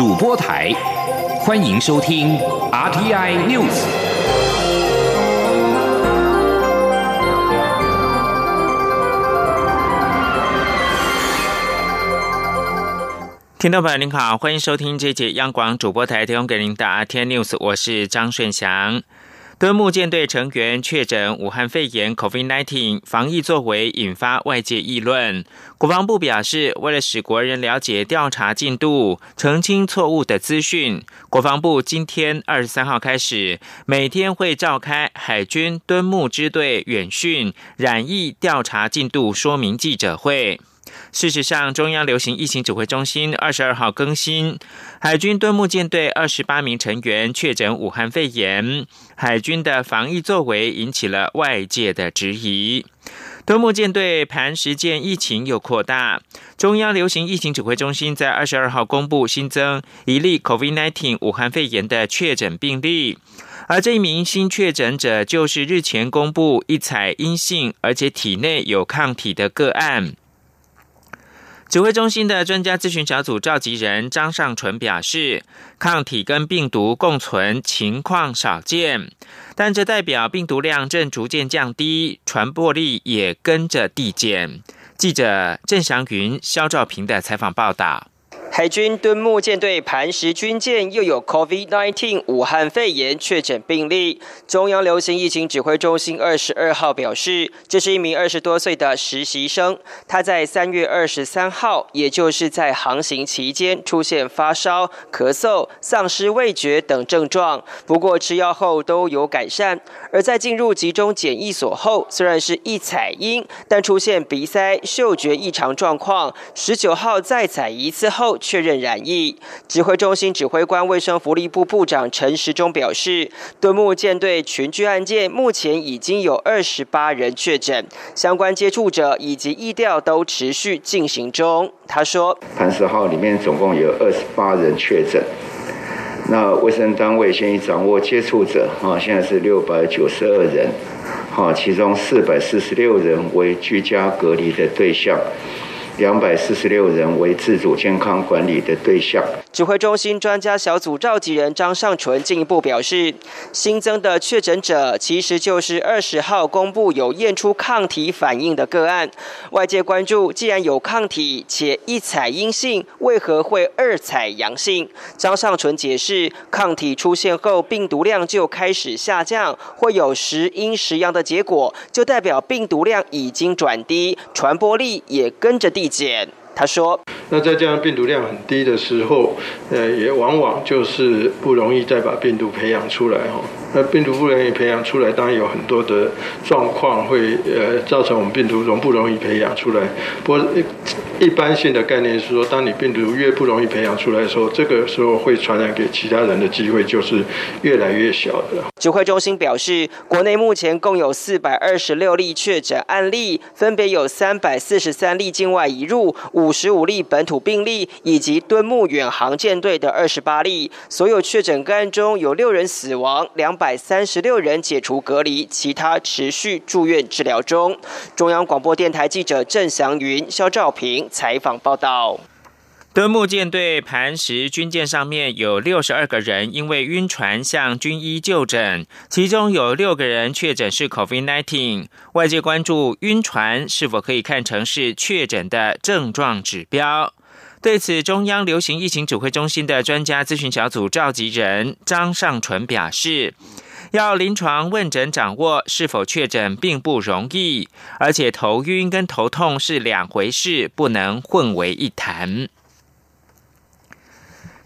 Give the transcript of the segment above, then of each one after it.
主播台，欢迎收听 RTI News。听众朋友您好，欢迎收听这节央广主播台提供给您的 RTI News，我是张顺祥。敦睦舰队成员确诊武汉肺炎 （COVID-19），防疫作为引发外界议论。国防部表示，为了使国人了解调查进度，澄清错误的资讯，国防部今天二十三号开始，每天会召开海军敦睦支队远讯染疫调查进度说明记者会。事实上，中央流行疫情指挥中心二十二号更新，海军敦睦舰队二十八名成员确诊武汉肺炎，海军的防疫作为引起了外界的质疑。敦睦舰队磐石舰疫情又扩大，中央流行疫情指挥中心在二十二号公布新增一例 COVID-19 武汉肺炎的确诊病例，而这一名新确诊者就是日前公布一采阴性，而且体内有抗体的个案。指挥中心的专家咨询小组召集人张尚纯表示，抗体跟病毒共存情况少见，但这代表病毒量正逐渐降低，传播力也跟着递减。记者郑祥云、肖兆平的采访报道。海军敦睦舰队磐石军舰又有 COVID-19 武汉肺炎确诊病例。中央流行疫情指挥中心二十二号表示，这是一名二十多岁的实习生，他在三月二十三号，也就是在航行期间出现发烧、咳嗽、丧失味觉等症状，不过吃药后都有改善。而在进入集中检疫所后，虽然是一采阴，但出现鼻塞、嗅觉异常状况。十九号再采一次后。确认染疫，指挥中心指挥官、卫生福利部部长陈时中表示，敦睦舰队群聚案件目前已经有二十八人确诊，相关接触者以及疫调都持续进行中。他说，磐石号里面总共有二十八人确诊，那卫生单位现已掌握接触者，哈，现在是六百九十二人，哈，其中四百四十六人为居家隔离的对象。两百四十六人为自主健康管理的对象。指挥中心专家小组召集人张尚纯进一步表示，新增的确诊者其实就是二十号公布有验出抗体反应的个案。外界关注，既然有抗体且一采阴性，为何会二采阳性？张尚纯解释，抗体出现后，病毒量就开始下降，会有时阴时阳的结果，就代表病毒量已经转低，传播力也跟着递减。他说：“那在这样病毒量很低的时候，呃，也往往就是不容易再把病毒培养出来哈。那病毒不容易培养出来，当然有很多的状况会呃造成我们病毒容不容易培养出来。不过一般性的概念是说，当你病毒越不容易培养出来的时候，这个时候会传染给其他人的机会就是越来越小的。”指挥中心表示，国内目前共有四百二十六例确诊案例，分别有三百四十三例境外移入。五十五例本土病例，以及敦睦远航舰队的二十八例，所有确诊个案中有六人死亡，两百三十六人解除隔离，其他持续住院治疗中。中央广播电台记者郑祥云、肖兆平采访报道。敦睦舰队磐石军舰上面有六十二个人因为晕船向军医就诊，其中有六个人确诊是 COVID-19。外界关注晕船是否可以看成是确诊的症状指标。对此，中央流行疫情指挥中心的专家咨询小组召集人张尚淳表示，要临床问诊掌握是否确诊并不容易，而且头晕跟头痛是两回事，不能混为一谈。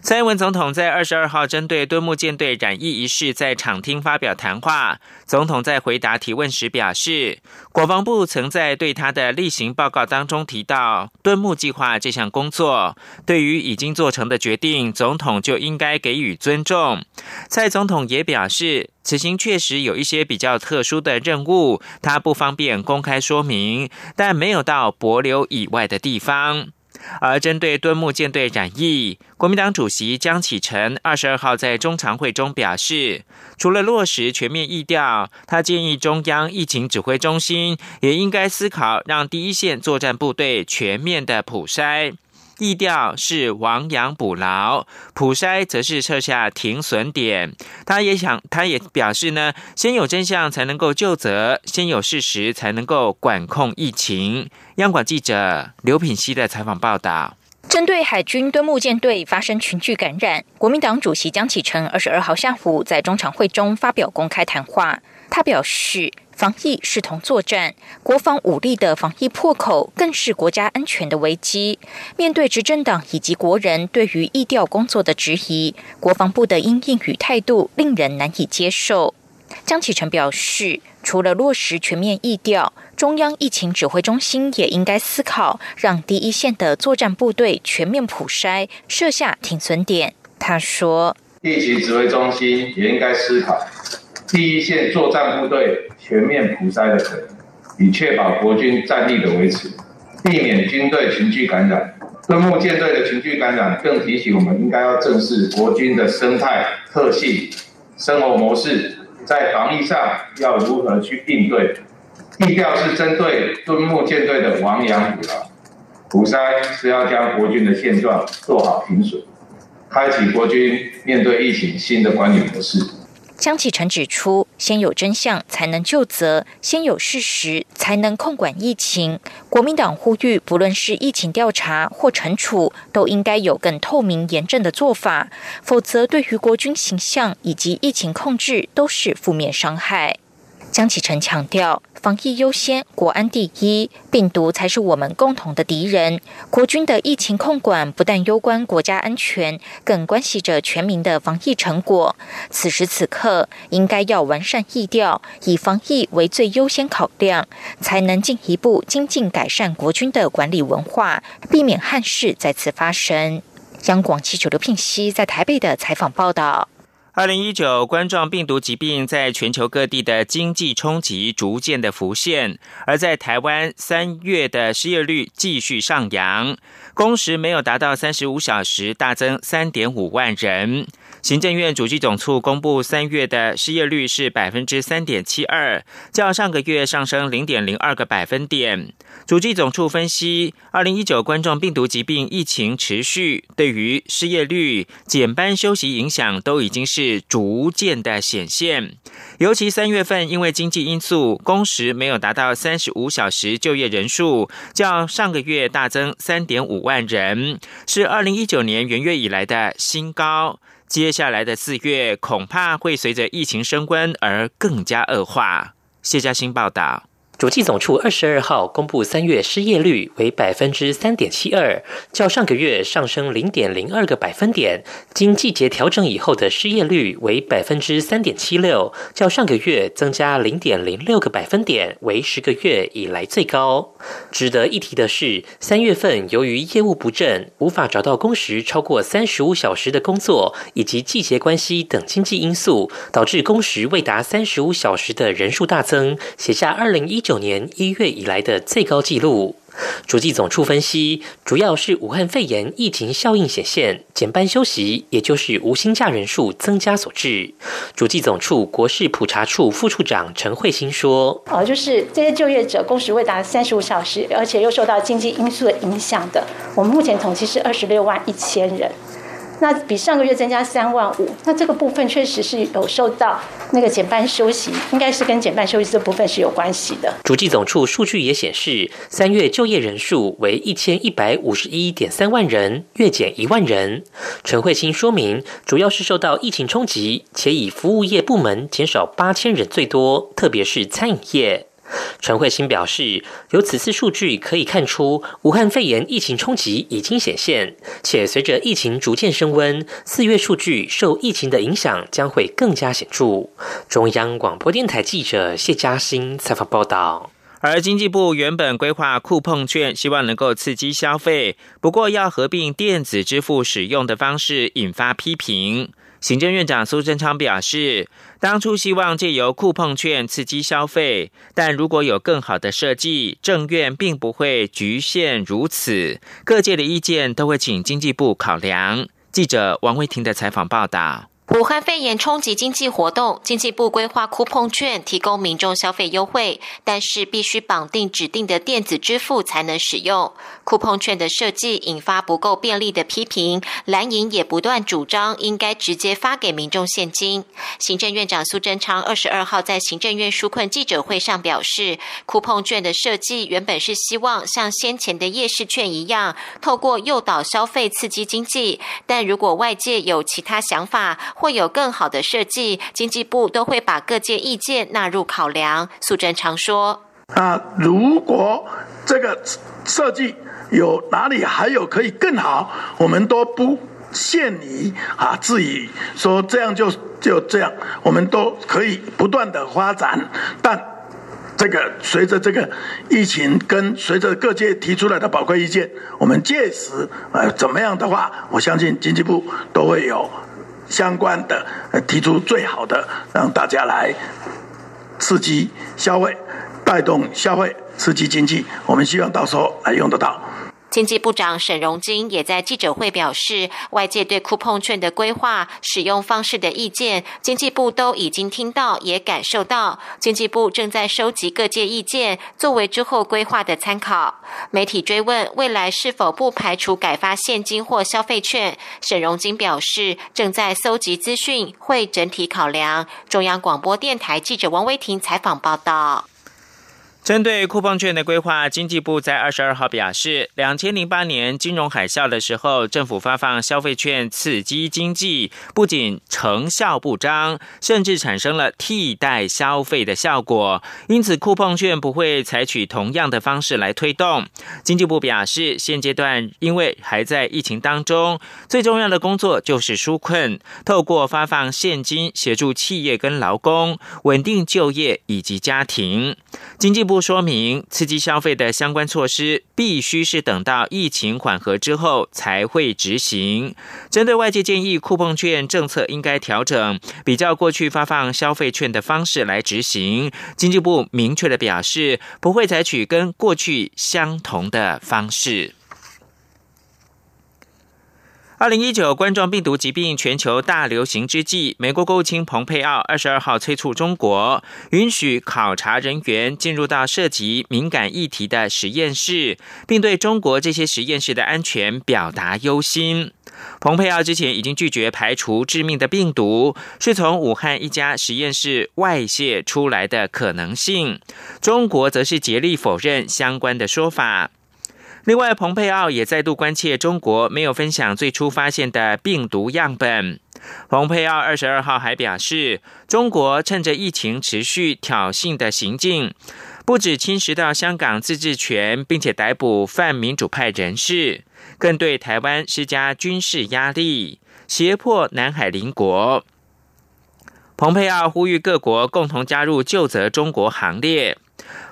蔡英文总统在二十二号针对敦睦舰队染疫一事，在场厅发表谈话。总统在回答提问时表示，国防部曾在对他的例行报告当中提到敦睦计划这项工作。对于已经做成的决定，总统就应该给予尊重。蔡总统也表示，此行确实有一些比较特殊的任务，他不方便公开说明，但没有到柏流以外的地方。而针对敦睦舰队染疫，国民党主席江启臣二十二号在中常会中表示，除了落实全面疫调，他建议中央疫情指挥中心也应该思考让第一线作战部队全面的普筛。疫调是亡羊补牢，普筛则是设下停损点。他也想，他也表示呢，先有真相才能够就责，先有事实才能够管控疫情。央广记者刘品熙的采访报道。针对海军敦木舰队发生群聚感染，国民党主席江启臣二十二号下午在中常会中发表公开谈话。他表示，防疫视同作战，国防武力的防疫破口更是国家安全的危机。面对执政党以及国人对于疫调工作的质疑，国防部的应应与态度令人难以接受。江启臣表示，除了落实全面疫调，中央疫情指挥中心也应该思考，让第一线的作战部队全面普筛，设下停损点。他说，疫情指挥中心也应该思考。第一线作战部队全面普筛的可能，以确保国军战力的维持，避免军队群聚感染。敦木舰队的群聚感染，更提醒我们应该要正视国军的生态特性、生活模式，在防疫上要如何去应对。地调是针对敦木舰队的亡羊补牢，普筛是要将国军的现状做好评损，开启国军面对疫情新的管理模式。江启臣指出，先有真相才能就责，先有事实才能控管疫情。国民党呼吁，不论是疫情调查或惩处，都应该有更透明严正的做法，否则对于国军形象以及疫情控制都是负面伤害。江启臣强调。防疫优先，国安第一，病毒才是我们共同的敌人。国军的疫情控管不但攸关国家安全，更关系着全民的防疫成果。此时此刻，应该要完善疫调，以防疫为最优先考量，才能进一步精进改善国军的管理文化，避免憾事再次发生。央广记者刘聘熙在台北的采访报道。二零一九冠状病毒疾病在全球各地的经济冲击逐渐的浮现，而在台湾三月的失业率继续上扬，工时没有达到三十五小时，大增三点五万人。行政院主计总处公布三月的失业率是百分之三点七二，较上个月上升零点零二个百分点。主计总处分析，二零一九冠状病毒疾病疫情持续，对于失业率、减班休息影响都已经是逐渐的显现。尤其三月份，因为经济因素，工时没有达到三十五小时，就业人数较上个月大增三点五万人，是二零一九年元月以来的新高。接下来的四月，恐怕会随着疫情升温而更加恶化。谢嘉欣报道。主计总处二十二号公布三月失业率为百分之三点七二，较上个月上升零点零二个百分点。经季节调整以后的失业率为百分之三点七六，较上个月增加零点零六个百分点，为十个月以来最高。值得一提的是，三月份由于业务不振，无法找到工时超过三十五小时的工作，以及季节关系等经济因素，导致工时未达三十五小时的人数大增，写下二零一。九年一月以来的最高纪录。主计总处分析，主要是武汉肺炎疫情效应显现，减班休息，也就是无薪假人数增加所致。主计总处国事普查处副处长陈慧欣说：“哦，就是这些就业者工时未达三十五小时，而且又受到经济因素的影响的，我们目前统计是二十六万一千人。”那比上个月增加三万五，那这个部分确实是有受到那个减半休息，应该是跟减半休息这部分是有关系的。主计总处数据也显示，三月就业人数为一千一百五十一点三万人，月减一万人。陈慧清说明，主要是受到疫情冲击，且以服务业部门减少八千人最多，特别是餐饮业。陈慧欣表示，由此次数据可以看出，武汉肺炎疫情冲击已经显现，且随着疫情逐渐升温，四月数据受疫情的影响将会更加显著。中央广播电台记者谢嘉欣采访报道。而经济部原本规划酷碰券，希望能够刺激消费，不过要合并电子支付使用的方式，引发批评。行政院长苏贞昌表示，当初希望借由酷碰券刺激消费，但如果有更好的设计，政院并不会局限如此。各界的意见都会请经济部考量。记者王慧婷的采访报道。武汉肺炎冲击经济活动，经济部规划酷碰券提供民众消费优惠，但是必须绑定指定的电子支付才能使用。酷碰券的设计引发不够便利的批评，蓝营也不断主张应该直接发给民众现金。行政院长苏贞昌二十二号在行政院纾困记者会上表示，酷碰券的设计原本是希望像先前的夜市券一样，透过诱导消费刺激经济，但如果外界有其他想法，会有更好的设计，经济部都会把各界意见纳入考量。苏贞昌说：“啊，如果这个设计有哪里还有可以更好，我们都不限于啊，质疑说这样就就这样，我们都可以不断的发展。但这个随着这个疫情跟随着各界提出来的宝贵意见，我们届时呃怎么样的话，我相信经济部都会有。”相关的，提出最好的，让大家来刺激消费，带动消费，刺激经济。我们希望到时候来用得到。经济部长沈荣金也在记者会表示，外界对酷碰券的规划、使用方式的意见，经济部都已经听到，也感受到。经济部正在收集各界意见，作为之后规划的参考。媒体追问未来是否不排除改发现金或消费券，沈荣金表示，正在搜集资讯，会整体考量。中央广播电台记者王威婷采访报道。针对库碰券的规划，经济部在二十二号表示，两千零八年金融海啸的时候，政府发放消费券刺激经济，不仅成效不彰，甚至产生了替代消费的效果。因此，库碰券不会采取同样的方式来推动。经济部表示，现阶段因为还在疫情当中，最重要的工作就是纾困，透过发放现金协助企业跟劳工稳定就业以及家庭。经济部。不说明刺激消费的相关措施，必须是等到疫情缓和之后才会执行。针对外界建议，库碰券政策应该调整，比较过去发放消费券的方式来执行。经济部明确的表示，不会采取跟过去相同的方式。二零一九冠状病毒疾病全球大流行之际，美国国务卿蓬佩奥二十二号催促中国允许考察人员进入到涉及敏感议题的实验室，并对中国这些实验室的安全表达忧心。蓬佩奥之前已经拒绝排除致命的病毒是从武汉一家实验室外泄出来的可能性，中国则是竭力否认相关的说法。另外，蓬佩奥也再度关切中国没有分享最初发现的病毒样本。蓬佩奥二十二号还表示，中国趁着疫情持续挑衅的行径，不止侵蚀到香港自治权，并且逮捕泛民主派人士，更对台湾施加军事压力，胁迫南海邻国。蓬佩奥呼吁各国共同加入救责中国行列。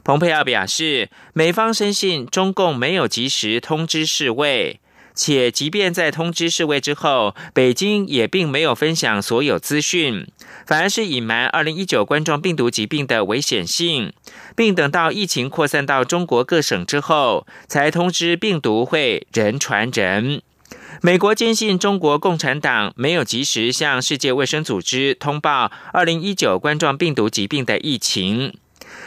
蓬佩奥表示，美方深信中共没有及时通知世卫，且即便在通知世卫之后，北京也并没有分享所有资讯，反而是隐瞒二零一九冠状病毒疾病的危险性，并等到疫情扩散到中国各省之后，才通知病毒会人传人。美国坚信中国共产党没有及时向世界卫生组织通报二零一九冠状病毒疾病的疫情。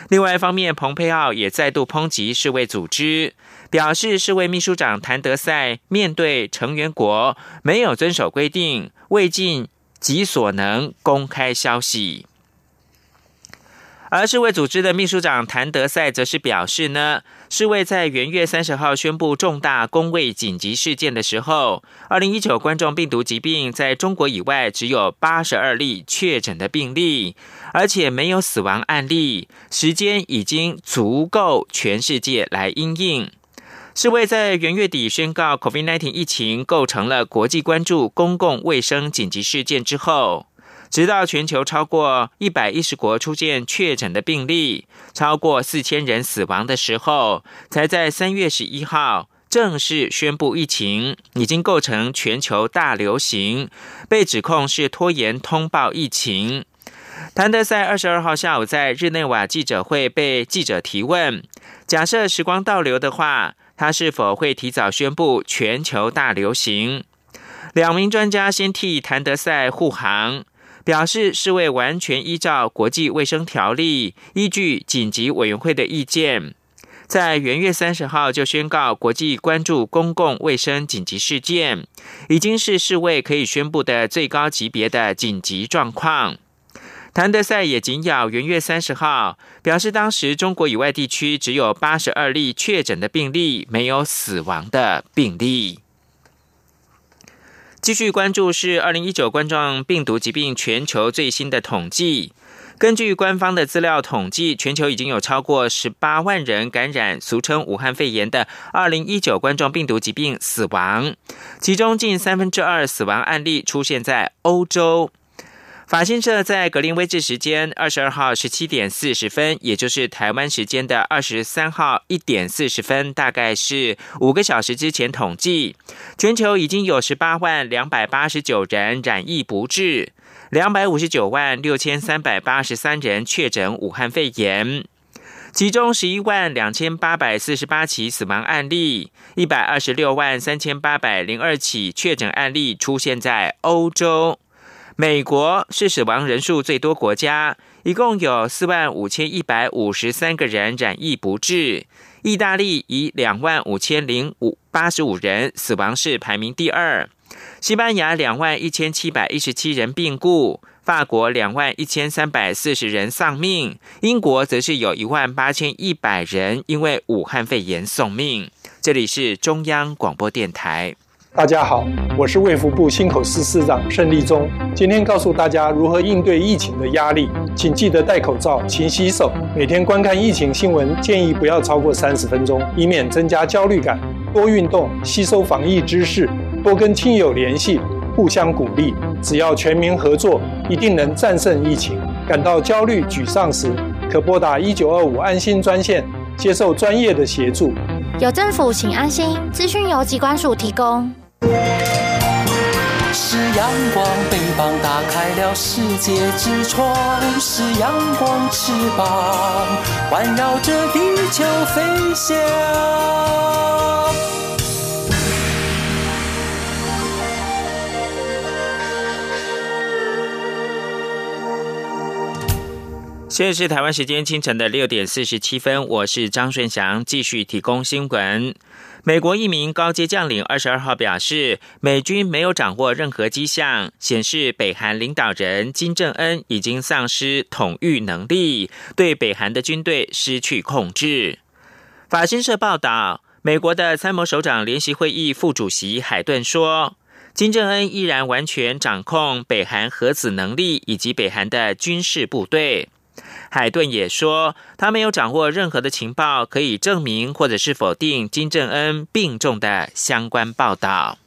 另外一方面，蓬佩奥也再度抨击世卫组织，表示世卫秘书长谭德赛面对成员国没有遵守规定，未尽己所能公开消息。而世卫组织的秘书长谭德赛则是表示呢，世卫在元月三十号宣布重大公卫紧急事件的时候，二零一九冠状病毒疾病在中国以外只有八十二例确诊的病例，而且没有死亡案例，时间已经足够全世界来应应。世卫在元月底宣告 COVID-19 疫情构成了国际关注公共卫生紧急事件之后。直到全球超过一百一十国出现确诊的病例，超过四千人死亡的时候，才在三月十一号正式宣布疫情已经构成全球大流行，被指控是拖延通报疫情。谭德赛二十二号下午在日内瓦记者会被记者提问：假设时光倒流的话，他是否会提早宣布全球大流行？两名专家先替谭德赛护航，表示是为完全依照国际卫生条例，依据紧急委员会的意见，在元月三十号就宣告国际关注公共卫生紧急事件，已经是世卫可以宣布的最高级别的紧急状况。谭德赛也紧咬元月三十号，表示当时中国以外地区只有八十二例确诊的病例，没有死亡的病例。继续关注是二零一九冠状病毒疾病全球最新的统计。根据官方的资料统计，全球已经有超过十八万人感染俗称武汉肺炎的二零一九冠状病毒疾病死亡，其中近三分之二死亡案例出现在欧洲。法新社在格林威治时间二十二号十七点四十分，也就是台湾时间的二十三号一点四十分，大概是五个小时之前统计，全球已经有十八万两百八十九人染疫不治，两百五十九万六千三百八十三人确诊武汉肺炎，其中十一万两千八百四十八起死亡案例，一百二十六万三千八百零二起确诊案例出现在欧洲。美国是死亡人数最多国家，一共有四万五千一百五十三个人染疫不治。意大利以两万五千零五八十五人死亡是排名第二。西班牙两万一千七百一十七人病故，法国两万一千三百四十人丧命，英国则是有一万八千一百人因为武汉肺炎送命。这里是中央广播电台。大家好，我是卫福部新口司司长盛立忠。今天告诉大家如何应对疫情的压力，请记得戴口罩、勤洗手。每天观看疫情新闻，建议不要超过三十分钟，以免增加焦虑感。多运动，吸收防疫知识，多跟亲友联系，互相鼓励。只要全民合作，一定能战胜疫情。感到焦虑、沮丧时，可拨打一九二五安心专线，接受专业的协助。有政府，请安心。资讯由机关署提供。是阳光，翅膀打开了世界之窗；是阳光，翅膀环绕着地球飞翔。现在是台湾时间清晨的六点四十七分，我是张顺祥，继续提供新闻。美国一名高阶将领二十二号表示，美军没有掌握任何迹象显示北韩领导人金正恩已经丧失统御能力，对北韩的军队失去控制。法新社报道，美国的参谋首长联席会议副主席海顿说，金正恩依然完全掌控北韩核子能力以及北韩的军事部队。海顿也说，他没有掌握任何的情报可以证明或者是否定金正恩病重的相关报道。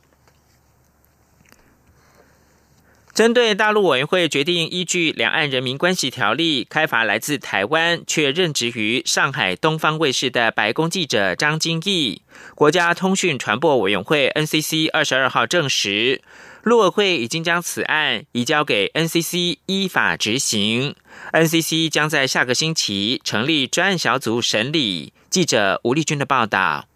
针对大陆委员会决定依据《两岸人民关系条例》开罚来自台湾却任职于上海东方卫视的白宫记者张金义，国家通讯传播委员会 NCC 二十二号证实。陆委会已经将此案移交给 NCC 依法执行，NCC 将在下个星期成立专案小组审理。记者吴丽君的报道。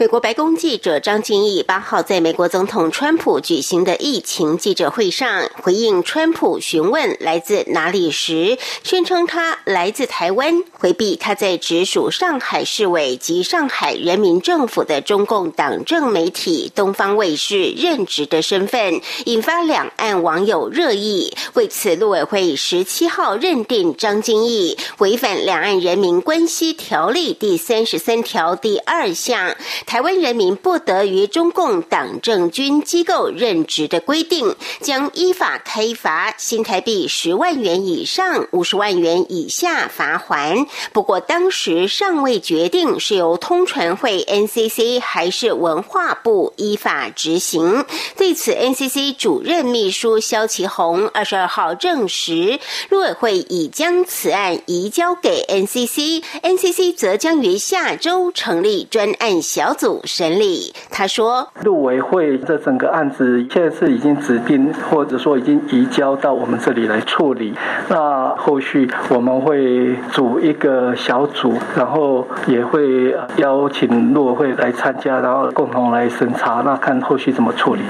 美国白宫记者张敬义八号在美国总统川普举行的疫情记者会上回应川普询问来自哪里时，宣称他来自台湾，回避他在直属上海市委及上海人民政府的中共党政媒体东方卫视任职的身份，引发两岸网友热议。为此，陆委会十七号认定张敬义违反《两岸人民关系条例》第三十三条第二项。台湾人民不得于中共党政军机构任职的规定，将依法开罚新台币十万元以上五十万元以下罚还。不过，当时尚未决定是由通传会 NCC 还是文化部依法执行。对此，NCC 主任秘书肖其宏二十二号证实，陆委会已将此案移交给 NCC，NCC 则将于下周成立专案小。组审理，他说，陆委会这整个案子现在是已经指定，或者说已经移交到我们这里来处理。那那后续我们会组一个小组，然后也会邀请陆委会来参加，然后共同来审查，那看后续怎么处理。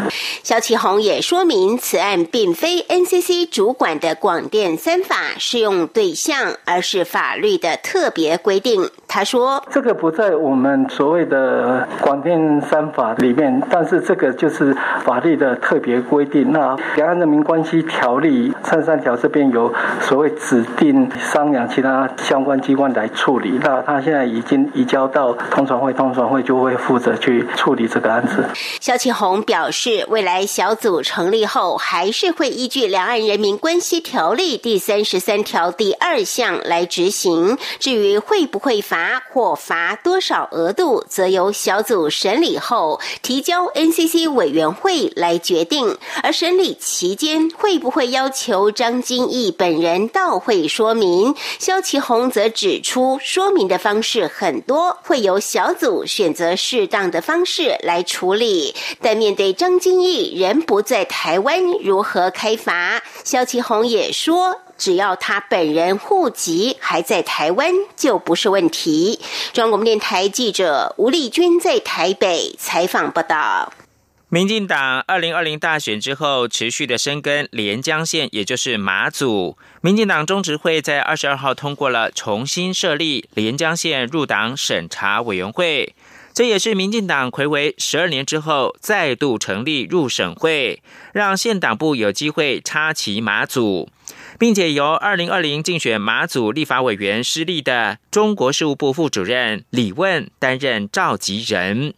肖启宏也说明，此案并非 NCC 主管的广电三法适用对象，而是法律的特别规定。他说：“这个不在我们所谓的广电三法里面，但是这个就是法律的特别规定。那《两岸人民关系条例》三三条这边有所谓指定商量其他相关机关来处理。那他现在已经移交到通传会，通传会就会负责去处理这个案子。”肖启宏表示，未来小组成立后，还是会依据《两岸人民关系条例》第三十三条第二项来执行。至于会不会罚？罚或罚多少额度，则由小组审理后提交 NCC 委员会来决定。而审理期间会不会要求张金义本人到会说明？肖其宏则指出，说明的方式很多，会由小组选择适当的方式来处理。但面对张金义人不在台湾，如何开罚？肖其宏也说。只要他本人户籍还在台湾，就不是问题。中国电台记者吴丽君在台北采访报道。民进党二零二零大选之后持续的深耕连江县，也就是马祖。民进党中执会在二十二号通过了重新设立连江县入党审查委员会，这也是民进党魁违十二年之后再度成立入审会，让县党部有机会插旗马祖。并且由二零二零竞选马祖立法委员失利的中国事务部副主任李问担任召集人。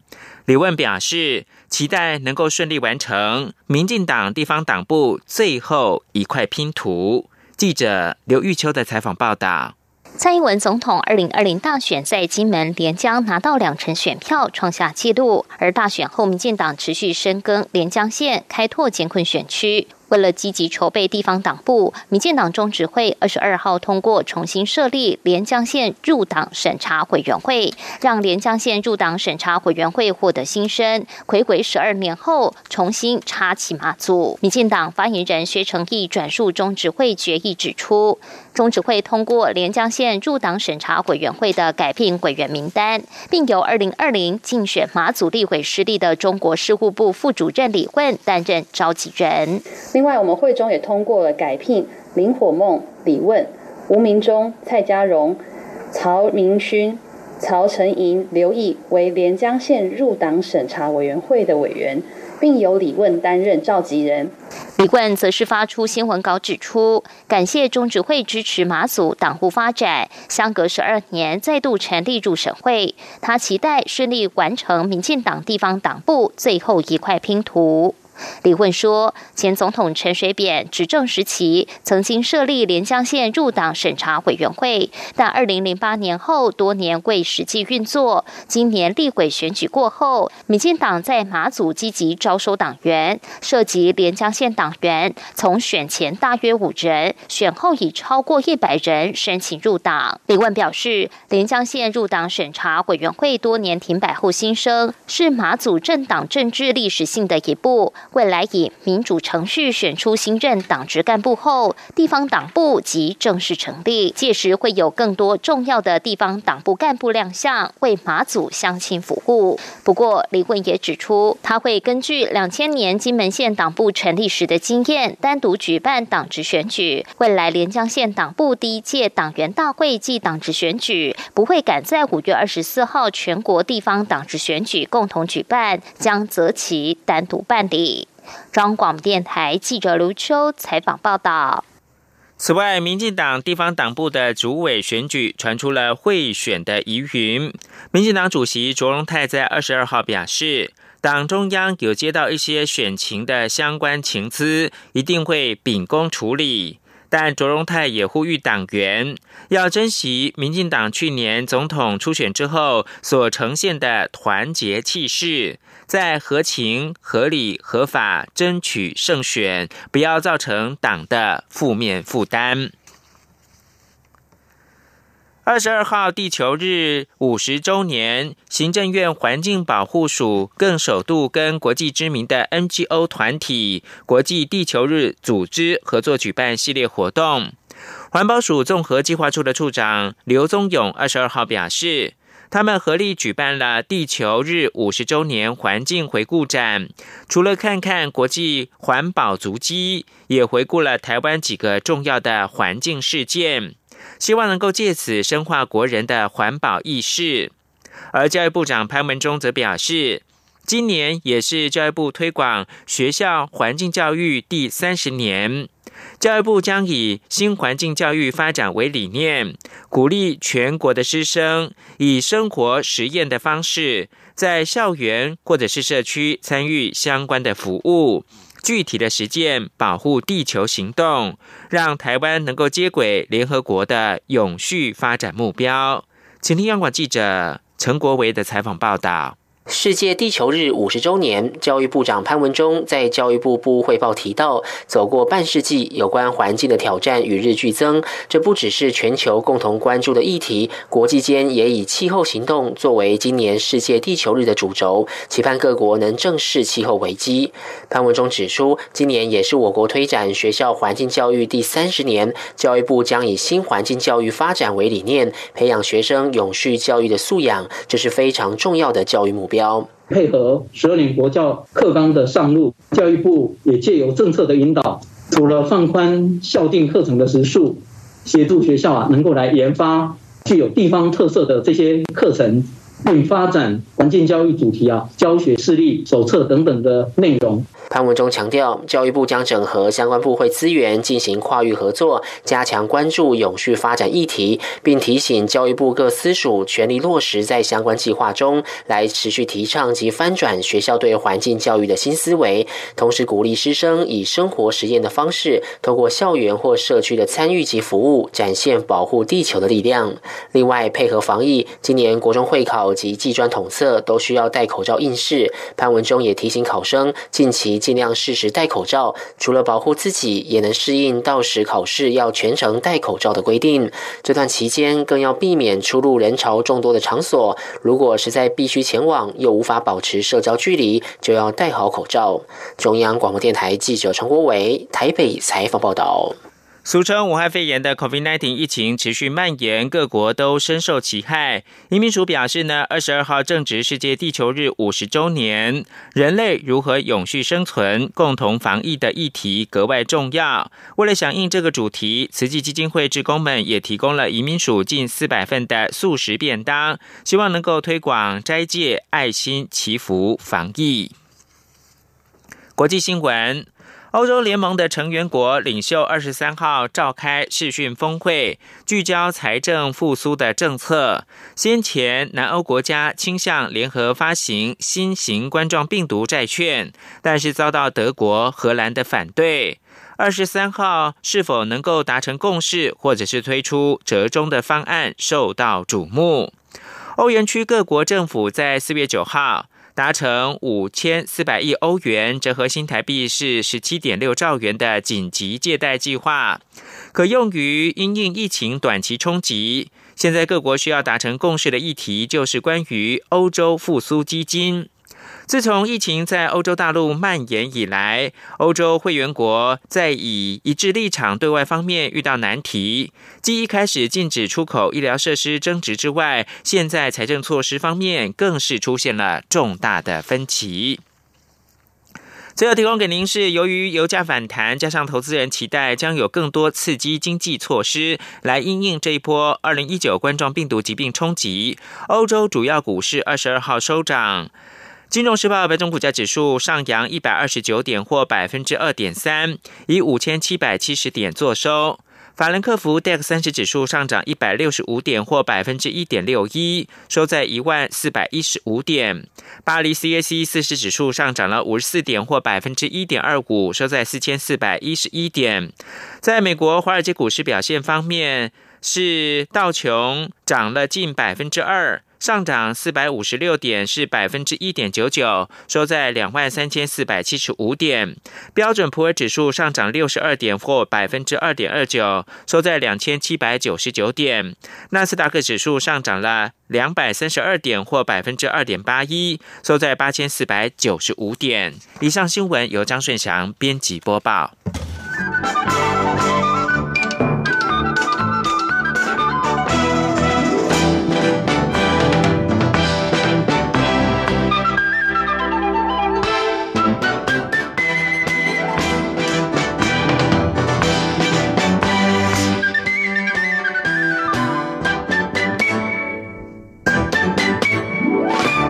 李问表示，期待能够顺利完成民进党地方党部最后一块拼图。记者刘玉秋的采访报道。蔡英文总统二零二零大选在金门连江拿到两成选票，创下纪录。而大选后，民进党持续深耕连江县，开拓艰困选区。为了积极筹备地方党部，民进党中执会二十二号通过重新设立连江县入党审查委员会，让连江县入党审查委员会获得新生。回归十二年后，重新插旗马祖。民进党发言人薛成义转述中执会决议指出，中执会通过连江县入党审查委员会的改聘委员名单，并由二零二零竞选马祖立委失利的中国事务部副主任李混担任召集人。另外，我们会中也通过了改聘林火梦、李问、吴明忠、蔡家荣、曹明勋、曹成银、刘毅为连江县入党审查委员会的委员，并由李问担任召集人。李冠则是发出新闻稿指出，感谢中指会支持马祖党部发展，相隔十二年再度成立入审会，他期待顺利完成民进党地方党部最后一块拼图。李问说，前总统陈水扁执政时期曾经设立连江县入党审查委员会，但二零零八年后多年未实际运作。今年立委选举过后，民进党在马祖积极招收党员，涉及连江县党员，从选前大约五人，选后已超过一百人申请入党。李问表示，连江县入党审查委员会多年停摆后新生，是马祖政党政治历史性的一步。未来以民主程序选出新任党职干部后，地方党部即正式成立。届时会有更多重要的地方党部干部亮相，为马祖乡亲服务。不过，李问也指出，他会根据两千年金门县党部成立时的经验，单独举办党职选举。未来连江县党部第一届党员大会暨党职选举，不会赶在五月二十四号全国地方党职选举共同举办，将择其单独办理。中广电台记者卢秋采访报道。此外，民进党地方党部的主委选举传出了贿选的疑云。民进党主席卓荣泰在二十二号表示，党中央有接到一些选情的相关情资，一定会秉公处理。但卓荣泰也呼吁党员要珍惜民进党去年总统初选之后所呈现的团结气势，在合情、合理、合法争取胜选，不要造成党的负面负担。二十二号地球日五十周年，行政院环境保护署更首度跟国际知名的 NGO 团体国际地球日组织合作举办系列活动。环保署综合计划处的处长刘宗勇二十二号表示。他们合力举办了地球日五十周年环境回顾展，除了看看国际环保足迹，也回顾了台湾几个重要的环境事件，希望能够借此深化国人的环保意识。而教育部长潘文忠则表示，今年也是教育部推广学校环境教育第三十年。教育部将以新环境教育发展为理念，鼓励全国的师生以生活实验的方式，在校园或者是社区参与相关的服务，具体的实践保护地球行动，让台湾能够接轨联合国的永续发展目标。请听央广记者陈国维的采访报道。世界地球日五十周年，教育部长潘文忠在教育部部汇报提到，走过半世纪，有关环境的挑战与日俱增。这不只是全球共同关注的议题，国际间也以气候行动作为今年世界地球日的主轴，期盼各国能正视气候危机。潘文忠指出，今年也是我国推展学校环境教育第三十年，教育部将以新环境教育发展为理念，培养学生永续教育的素养，这是非常重要的教育目标。配合十二年国教课纲的上路，教育部也借由政策的引导，除了放宽校定课程的时数，协助学校啊能够来研发具有地方特色的这些课程。并发展环境教育主题啊，教学示例手册等等的内容。潘文忠强调，教育部将整合相关部会资源，进行跨域合作，加强关注永续发展议题，并提醒教育部各司属全力落实在相关计划中，来持续提倡及翻转学校对环境教育的新思维，同时鼓励师生以生活实验的方式，透过校园或社区的参与及服务，展现保护地球的力量。另外，配合防疫，今年国中会考。及技专统测都需要戴口罩应试。潘文忠也提醒考生，近期尽量适时戴口罩，除了保护自己，也能适应到时考试要全程戴口罩的规定。这段期间更要避免出入人潮众多的场所。如果实在必须前往，又无法保持社交距离，就要戴好口罩。中央广播电台记者陈国伟台北采访报道。俗称武汉肺炎的 COVID-19 疫情持续蔓延，各国都深受其害。移民署表示呢，二十二号正值世界地球日五十周年，人类如何永续生存、共同防疫的议题格外重要。为了响应这个主题，慈济基金会职工们也提供了移民署近四百份的素食便当，希望能够推广斋戒、爱心、祈福、防疫。国际新闻。欧洲联盟的成员国领袖二十三号召开视讯峰会，聚焦财政复苏的政策。先前南欧国家倾向联合发行新型冠状病毒债券，但是遭到德国、荷兰的反对。二十三号是否能够达成共识，或者是推出折中的方案，受到瞩目。欧元区各国政府在四月九号。达成五千四百亿欧元，折合新台币是十七点六兆元的紧急借贷计划，可用于因应疫情短期冲击。现在各国需要达成共识的议题，就是关于欧洲复苏基金。自从疫情在欧洲大陆蔓延以来，欧洲会员国在以一致立场对外方面遇到难题。继一开始禁止出口医疗设施增值之外，现在财政措施方面更是出现了重大的分歧。最后提供给您是，由于油价反弹，加上投资人期待将有更多刺激经济措施来应应这一波二零一九冠状病毒疾病冲击，欧洲主要股市二十二号收涨。金融时报白种股价指数上扬一百二十九点，或百分之二点三，以五千七百七十点作收。法兰克福 DAX 三十指数上涨一百六十五点，或百分之一点六一，收在一万四百一十五点。巴黎 CAC 四十指数上涨了五十四点，或百分之一点二五，收在四千四百一十一点。在美国华尔街股市表现方面，是道琼涨了近百分之二。上涨四百五十六点，是百分之一点九九，收在两万三千四百七十五点。标准普尔指数上涨六十二点，或百分之二点二九，收在两千七百九十九点。纳斯达克指数上涨了两百三十二点，或百分之二点八一，收在八千四百九十五点。以上新闻由张顺祥编辑播报。